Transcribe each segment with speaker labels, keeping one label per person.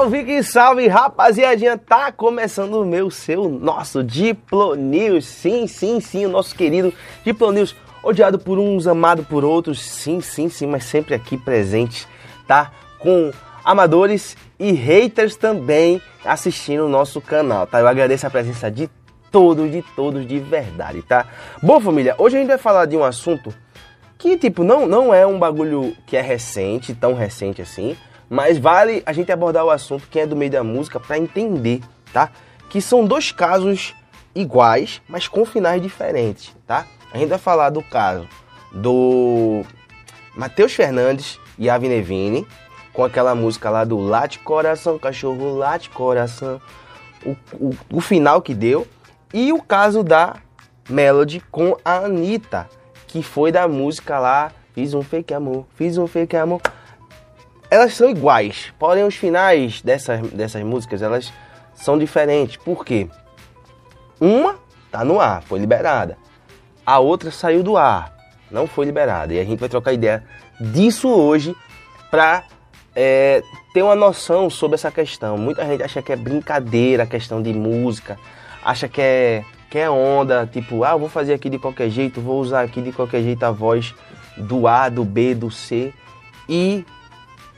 Speaker 1: Salve que salve, rapaziadinha! Tá começando o meu, seu, nosso Diplo News. Sim, sim, sim, o nosso querido Diplo News. Odiado por uns, amado por outros. Sim, sim, sim, mas sempre aqui presente, tá? Com amadores e haters também assistindo o nosso canal, tá? Eu agradeço a presença de todos, de todos de verdade, tá? Bom, família, hoje a gente vai falar de um assunto que, tipo, não, não é um bagulho que é recente, tão recente assim, mas vale a gente abordar o assunto, quem é do meio da música, para entender, tá? Que são dois casos iguais, mas com finais diferentes, tá? A gente vai falar do caso do Matheus Fernandes e Avi Nevini, com aquela música lá do Late Coração, Cachorro Late Coração, o, o, o final que deu, e o caso da Melody com a Anitta, que foi da música lá Fiz um fake amor, fiz um fake amor elas são iguais, porém os finais dessas, dessas músicas elas são diferentes. Por quê? Uma tá no ar, foi liberada. A outra saiu do ar, não foi liberada. E a gente vai trocar ideia disso hoje para é, ter uma noção sobre essa questão. Muita gente acha que é brincadeira a questão de música, acha que é, que é onda, tipo, ah, vou fazer aqui de qualquer jeito, vou usar aqui de qualquer jeito a voz do A, do B, do C. E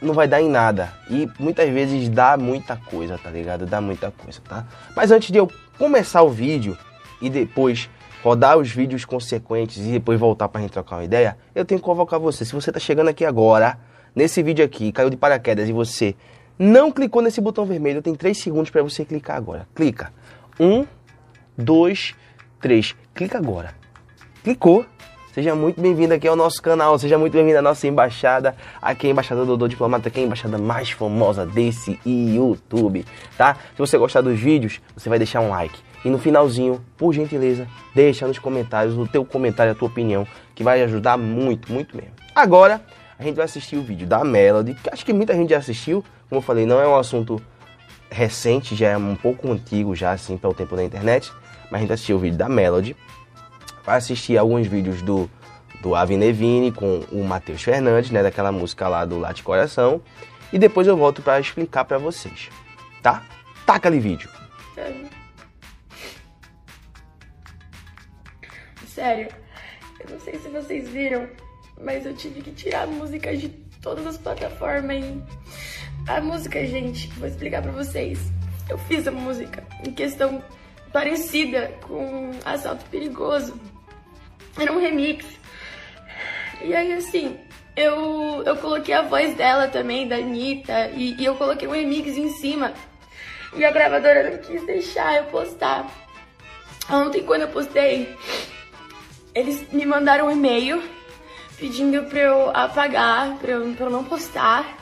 Speaker 1: não vai dar em nada. E muitas vezes dá muita coisa, tá ligado? Dá muita coisa, tá? Mas antes de eu começar o vídeo e depois rodar os vídeos consequentes e depois voltar pra gente trocar uma ideia, eu tenho que convocar você. Se você tá chegando aqui agora, nesse vídeo aqui, caiu de paraquedas e você não clicou nesse botão vermelho, tem 3 segundos para você clicar agora. Clica. 1, 2, 3. Clica agora. Clicou. Seja muito bem-vindo aqui ao nosso canal, seja muito bem-vindo à nossa embaixada, aqui é a Embaixada Diplomata, que é a embaixada mais famosa desse YouTube, tá? Se você gostar dos vídeos, você vai deixar um like. E no finalzinho, por gentileza, deixa nos comentários o teu comentário, a tua opinião, que vai ajudar muito, muito mesmo. Agora, a gente vai assistir o vídeo da Melody, que acho que muita gente já assistiu, como eu falei, não é um assunto recente, já é um pouco antigo já, assim, pelo tempo da internet, mas a gente assistiu o vídeo da Melody, vai assistir alguns vídeos do, do Avi Nevini com o Matheus Fernandes, né, daquela música lá do Late Coração, e depois eu volto para explicar para vocês, tá? Taca ali vídeo.
Speaker 2: Sério, eu não sei se vocês viram, mas eu tive que tirar músicas de todas as plataformas. Hein? A música, gente, vou explicar pra vocês. Eu fiz a música em questão parecida com Assalto Perigoso. Era um remix. E aí, assim, eu, eu coloquei a voz dela também, da Anitta, e, e eu coloquei um remix em cima. E a gravadora não quis deixar eu postar. Ontem, quando eu postei, eles me mandaram um e-mail pedindo pra eu apagar, pra eu, pra eu não postar.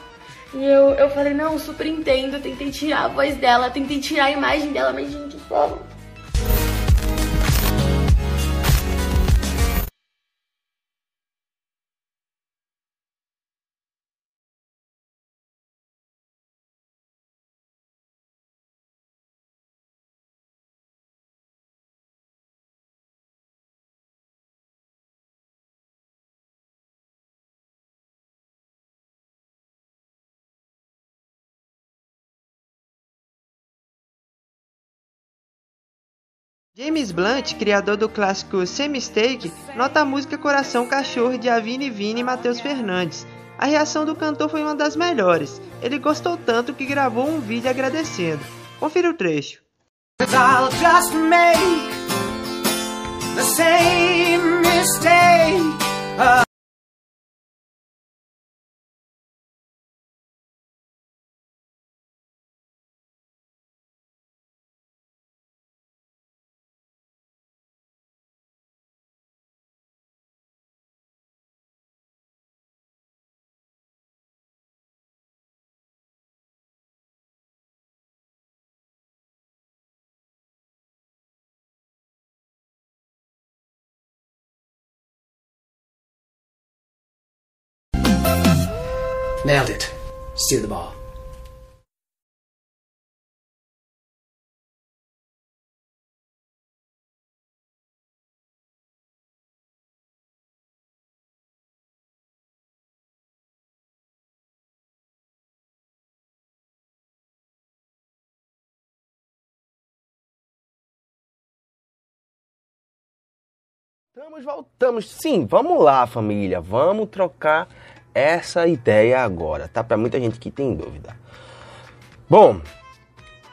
Speaker 2: E eu, eu falei, não, super entendo, tentei tirar a voz dela, tentei tirar a imagem dela, mas gente, como?
Speaker 3: James Blunt, criador do clássico Semi-Steak, nota a música Coração Cachorro de Avini Vini e Matheus Fernandes. A reação do cantor foi uma das melhores. Ele gostou tanto que gravou um vídeo agradecendo. Confira o trecho.
Speaker 4: Nailed it. Steer the ball.
Speaker 1: Voltamos, voltamos. Sim, vamos lá, família. Vamos trocar essa ideia agora, tá? Para muita gente que tem dúvida. Bom,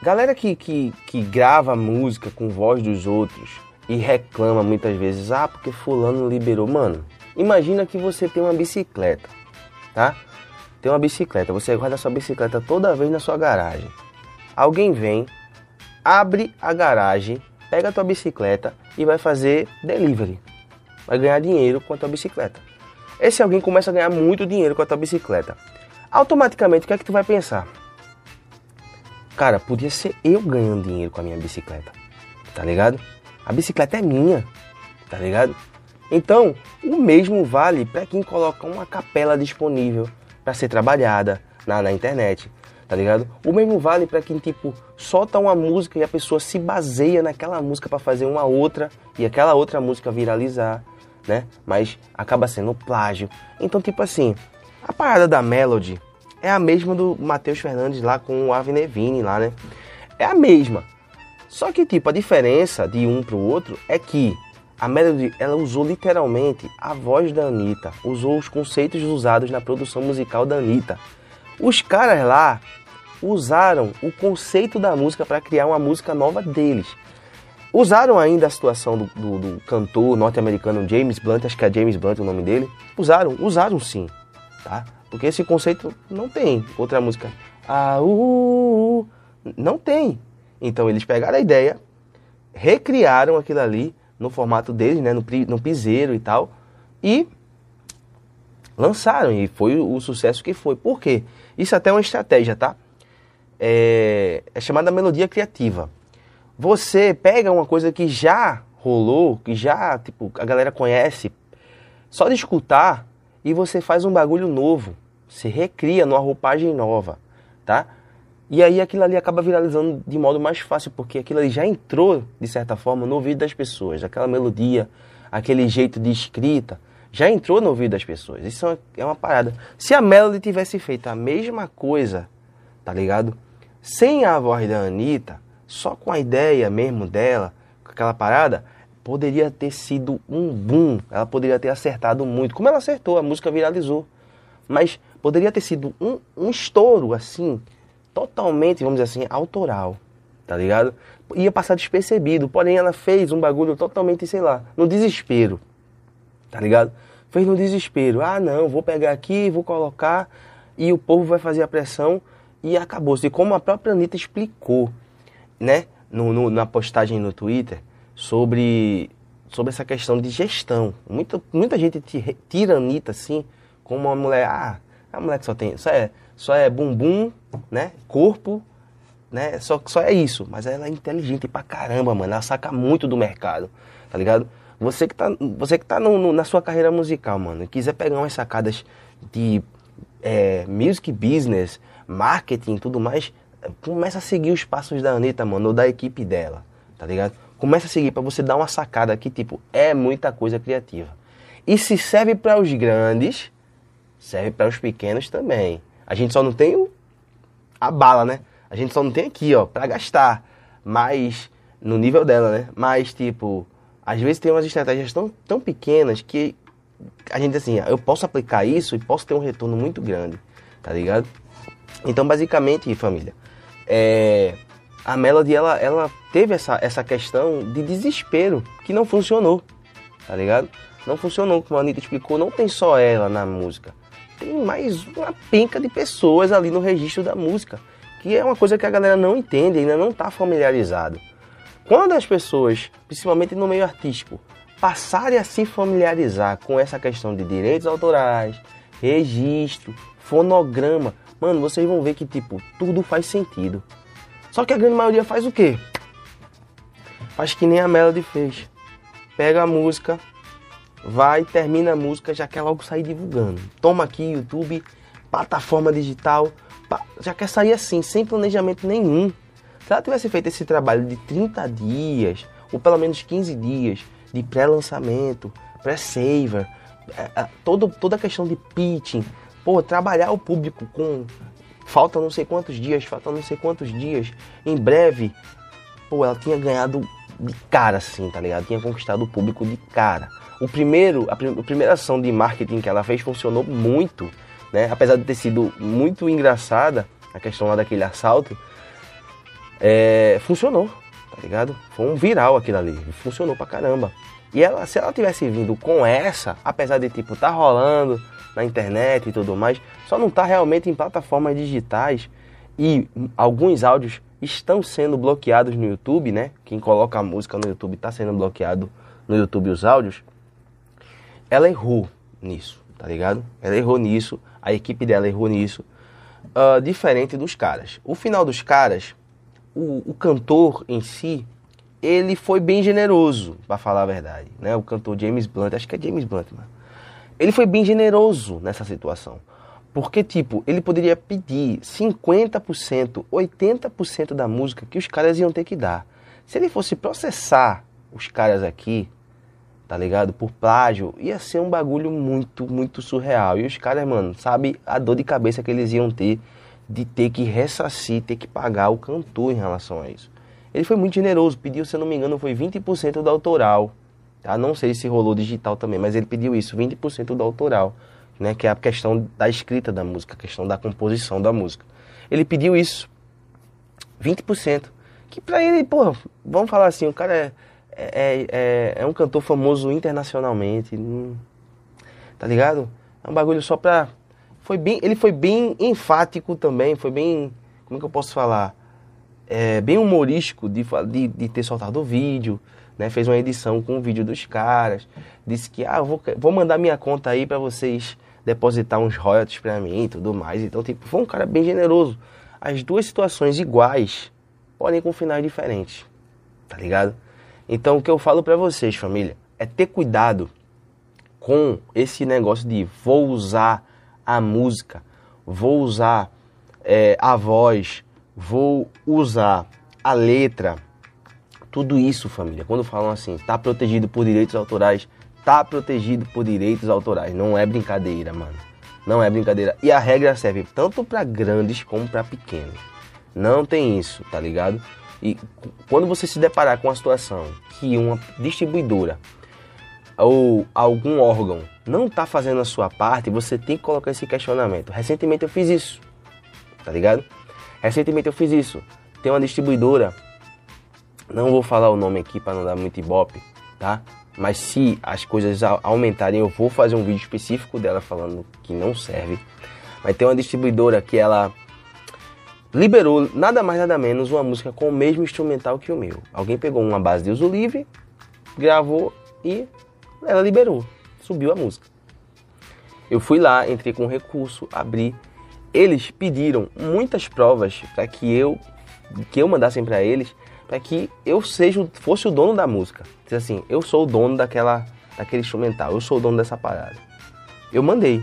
Speaker 1: galera que, que, que grava música com voz dos outros e reclama muitas vezes, ah, porque fulano liberou. Mano, imagina que você tem uma bicicleta, tá? Tem uma bicicleta, você guarda sua bicicleta toda vez na sua garagem. Alguém vem, abre a garagem, pega a tua bicicleta e vai fazer delivery. Vai ganhar dinheiro com a tua bicicleta. Esse alguém começa a ganhar muito dinheiro com a tua bicicleta. Automaticamente, o que é que tu vai pensar? Cara, podia ser eu ganhando dinheiro com a minha bicicleta. Tá ligado? A bicicleta é minha. Tá ligado? Então, o mesmo vale para quem coloca uma capela disponível para ser trabalhada na, na internet, tá ligado? O mesmo vale para quem tipo solta uma música e a pessoa se baseia naquela música para fazer uma outra e aquela outra música viralizar, né? Mas acaba sendo plágio. Então, tipo assim, a parada da Melody é a mesma do Matheus Fernandes lá com o Avnevini lá, né? É a mesma. Só que tipo a diferença de um pro outro é que a Melody, ela usou literalmente a voz da Anitta, usou os conceitos usados na produção musical da Anitta. Os caras lá usaram o conceito da música para criar uma música nova deles. Usaram ainda a situação do, do, do cantor norte-americano James Blunt, acho que é James Blunt o nome dele. Usaram, usaram sim, tá? Porque esse conceito não tem outra música. Ah, uh, uh, não tem. Então eles pegaram a ideia, recriaram aquilo ali no formato deles, né, no, no piseiro e tal, e lançaram, e foi o, sucesso que foi. Por quê? Isso até é uma estratégia, tá? É, é chamada melodia criativa. Você pega uma coisa que já rolou, que já, tipo, a galera conhece, só de escutar, e você faz um bagulho novo. Se recria numa roupagem nova, tá? E aí aquilo ali acaba viralizando de modo mais fácil, porque aquilo ali já entrou, de certa forma, no ouvido das pessoas. Aquela melodia, aquele jeito de escrita, já entrou no ouvido das pessoas. Isso é uma, é uma parada. Se a Melody tivesse feito a mesma coisa, tá ligado? Sem a voz da Anitta, só com a ideia mesmo dela, com aquela parada, poderia ter sido um boom. Ela poderia ter acertado muito. Como ela acertou, a música viralizou. Mas poderia ter sido um, um estouro, assim, totalmente, vamos dizer assim, autoral, tá ligado? Ia passar despercebido, porém ela fez um bagulho totalmente, sei lá, no desespero, tá ligado? Fez no desespero. Ah, não, vou pegar aqui, vou colocar e o povo vai fazer a pressão e acabou-se. Como a própria Anitta explicou, né, no, no, na postagem no Twitter sobre, sobre essa questão de gestão. Muita, muita gente tira a Anitta assim, como uma mulher, ah, a mulher que só tem, só é só é bumbum, né? Corpo, né? Só, só é isso. Mas ela é inteligente pra caramba, mano. Ela saca muito do mercado, tá ligado? Você que tá, você que tá no, no, na sua carreira musical, mano, quiser pegar umas sacadas de é, music business, marketing tudo mais, começa a seguir os passos da Anitta, mano, ou da equipe dela, tá ligado? Começa a seguir para você dar uma sacada que, tipo, é muita coisa criativa. E se serve para os grandes, serve para os pequenos também. A gente só não tem o, a bala, né? A gente só não tem aqui, ó, para gastar. Mas, no nível dela, né? Mas, tipo, às vezes tem umas estratégias tão, tão pequenas que a gente, assim, eu posso aplicar isso e posso ter um retorno muito grande, tá ligado? Então, basicamente, família, é, a Melody, ela, ela teve essa, essa questão de desespero, que não funcionou, tá ligado? Não funcionou, como a Anitta explicou, não tem só ela na música tem mais uma penca de pessoas ali no registro da música, que é uma coisa que a galera não entende, ainda não está familiarizado. Quando as pessoas, principalmente no meio artístico, passarem a se familiarizar com essa questão de direitos autorais, registro, fonograma, mano, vocês vão ver que tipo tudo faz sentido. Só que a grande maioria faz o quê? Faz que nem a Melody fez. Pega a música, vai, termina a música, já quer logo sair divulgando. Toma aqui, YouTube, plataforma digital, já quer sair assim, sem planejamento nenhum. Se ela tivesse feito esse trabalho de 30 dias, ou pelo menos 15 dias, de pré-lançamento, pré-saver, é, é, toda a questão de pitching, pô, trabalhar o público com falta não sei quantos dias, falta não sei quantos dias, em breve, pô, ela tinha ganhado de cara assim, tá ligado? Tinha conquistado o público de cara. O primeiro, a, prim a primeira ação de marketing que ela fez funcionou muito, né? Apesar de ter sido muito engraçada, a questão lá daquele assalto, é, funcionou, tá ligado? Foi um viral aquilo ali, funcionou pra caramba. E ela, se ela tivesse vindo com essa, apesar de tipo tá rolando na internet e tudo mais, só não tá realmente em plataformas digitais e alguns áudios estão sendo bloqueados no YouTube, né? Quem coloca a música no YouTube está sendo bloqueado no YouTube os áudios. Ela errou nisso, tá ligado? Ela errou nisso, a equipe dela errou nisso, uh, diferente dos caras. O final dos caras, o, o cantor em si, ele foi bem generoso, para falar a verdade, né? O cantor James Blunt, acho que é James Blunt, mano. Ele foi bem generoso nessa situação. Porque, tipo, ele poderia pedir 50%, 80% da música que os caras iam ter que dar. Se ele fosse processar os caras aqui, tá ligado? Por plágio, ia ser um bagulho muito, muito surreal. E os caras, mano, sabe a dor de cabeça que eles iam ter de ter que ressarcir, ter que pagar o cantor em relação a isso. Ele foi muito generoso, pediu, se eu não me engano, foi 20% do autoral. Tá? Não sei se rolou digital também, mas ele pediu isso, 20% do autoral né, que é a questão da escrita da música, a questão da composição da música. Ele pediu isso, 20%, que pra ele, pô, vamos falar assim, o cara é, é, é, é um cantor famoso internacionalmente, tá ligado? É um bagulho só pra... Foi bem, ele foi bem enfático também, foi bem, como é que eu posso falar? É, bem humorístico de, de, de ter soltado o vídeo, né? Fez uma edição com o vídeo dos caras, disse que, ah, vou, vou mandar minha conta aí para vocês depositar uns royalties para mim e tudo mais. Então, tipo, foi um cara bem generoso. As duas situações iguais, podem com finais diferentes. Tá ligado? Então, o que eu falo para vocês, família, é ter cuidado com esse negócio de vou usar a música, vou usar é, a voz, vou usar a letra. Tudo isso, família, quando falam assim, tá protegido por direitos autorais, tá protegido por direitos autorais. Não é brincadeira, mano. Não é brincadeira. E a regra serve tanto para grandes como para pequenos. Não tem isso, tá ligado? E quando você se deparar com a situação que uma distribuidora ou algum órgão não está fazendo a sua parte, você tem que colocar esse questionamento. Recentemente eu fiz isso, tá ligado? Recentemente eu fiz isso. Tem uma distribuidora, não vou falar o nome aqui para não dar muito ibope, tá? Mas se as coisas aumentarem, eu vou fazer um vídeo específico dela falando que não serve. Vai ter uma distribuidora que ela liberou nada mais nada menos uma música com o mesmo instrumental que o meu. Alguém pegou uma base de uso livre, gravou e ela liberou, subiu a música. Eu fui lá, entrei com recurso, abri. Eles pediram muitas provas para que eu que eu mandassem para eles para que eu seja fosse o dono da música. Diz assim, eu sou o dono daquela daquele instrumental, eu sou o dono dessa parada. Eu mandei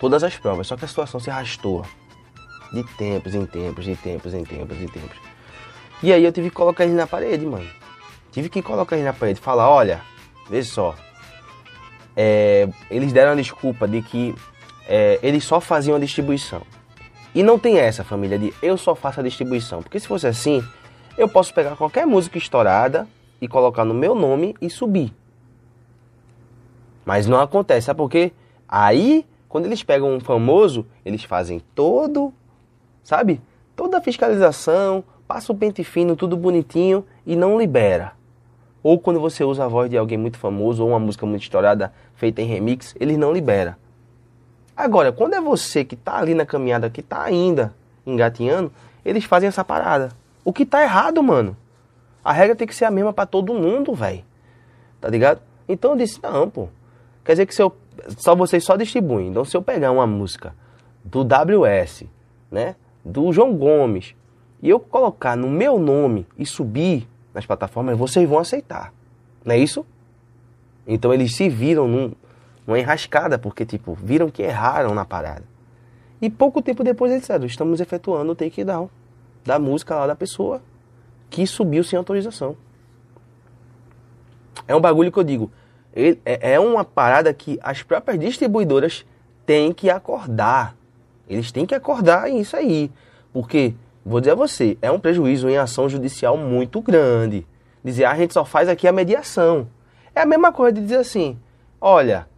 Speaker 1: todas as provas, só que a situação se arrastou de tempos em tempos, de tempos em tempos, em tempos. E aí eu tive que colocar ele na parede, mano. Tive que colocar ele na parede falar, olha, veja só. É, eles deram a desculpa de que é, eles só faziam a distribuição. E não tem essa, família, de eu só faço a distribuição. Porque se fosse assim, eu posso pegar qualquer música estourada e colocar no meu nome e subir. Mas não acontece, sabe por quê? Aí, quando eles pegam um famoso, eles fazem todo, sabe? Toda a fiscalização, passa o pente fino, tudo bonitinho e não libera. Ou quando você usa a voz de alguém muito famoso ou uma música muito estourada feita em remix, eles não libera. Agora, quando é você que está ali na caminhada, que está ainda engatinhando, eles fazem essa parada. O que tá errado, mano? A regra tem que ser a mesma para todo mundo, velho. Tá ligado? Então eu disse, não, pô. Quer dizer que se eu, só vocês só distribuem. Então se eu pegar uma música do WS, né? Do João Gomes, e eu colocar no meu nome e subir nas plataformas, vocês vão aceitar. Não é isso? Então eles se viram num, numa enrascada, porque, tipo, viram que erraram na parada. E pouco tempo depois eles disseram, estamos efetuando o takedown da música lá da pessoa que subiu sem autorização. É um bagulho que eu digo, é, é uma parada que as próprias distribuidoras têm que acordar. Eles têm que acordar isso aí. Porque, vou dizer a você, é um prejuízo em ação judicial muito grande. Dizer, ah, a gente só faz aqui a mediação. É a mesma coisa de dizer assim: olha,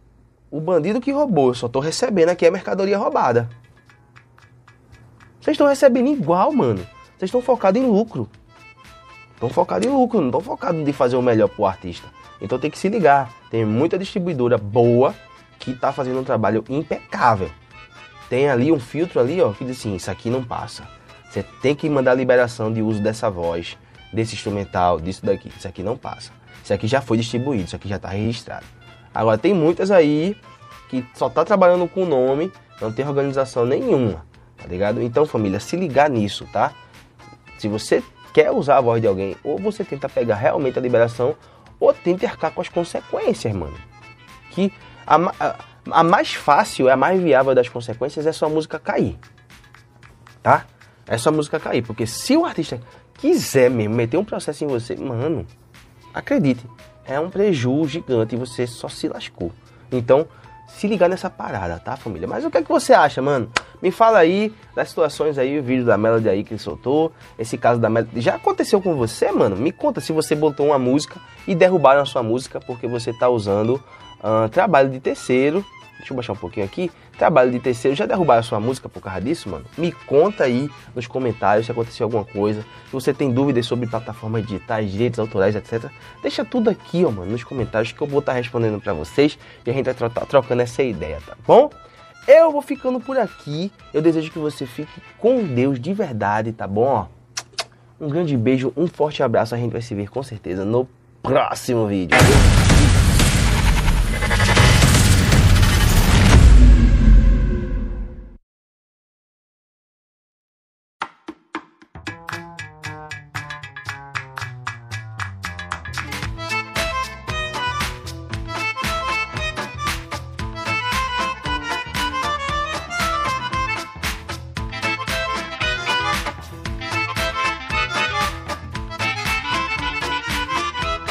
Speaker 1: o bandido que roubou, eu só tô recebendo aqui a mercadoria roubada. Vocês estão recebendo igual, mano. Vocês estão focados em lucro. Estão focados em lucro, não estão focados em fazer o melhor pro artista. Então tem que se ligar. Tem muita distribuidora boa que tá fazendo um trabalho impecável. Tem ali um filtro ali, ó, que diz assim, isso aqui não passa. Você tem que mandar liberação de uso dessa voz, desse instrumental, disso daqui. Isso aqui não passa. Isso aqui já foi distribuído, isso aqui já está registrado. Agora tem muitas aí que só tá trabalhando com o nome, não tem organização nenhuma tá ligado? Então, família, se ligar nisso, tá? Se você quer usar a voz de alguém, ou você tenta pegar realmente a liberação, ou tenta arcar com as consequências, mano. Que a, a, a mais fácil, a mais viável das consequências é sua música cair, tá? É sua música cair, porque se o artista quiser mesmo meter um processo em você, mano, acredite, é um prejuízo gigante e você só se lascou. Então, se ligar nessa parada, tá, família? Mas o que é que você acha, mano? Me fala aí das situações aí, o vídeo da Melody aí que ele soltou, esse caso da Melody. Já aconteceu com você, mano? Me conta se você botou uma música e derrubaram a sua música porque você tá usando uh, trabalho de terceiro Deixa eu baixar um pouquinho aqui. Trabalho de terceiro, já derrubaram a sua música por causa disso, mano? Me conta aí nos comentários se aconteceu alguma coisa. Se você tem dúvidas sobre plataformas digitais, direitos autorais, etc. Deixa tudo aqui, ó, mano, nos comentários que eu vou estar tá respondendo para vocês e a gente vai estar trocando essa ideia, tá bom? Eu vou ficando por aqui. Eu desejo que você fique com Deus de verdade, tá bom? Um grande beijo, um forte abraço. A gente vai se ver com certeza no próximo vídeo.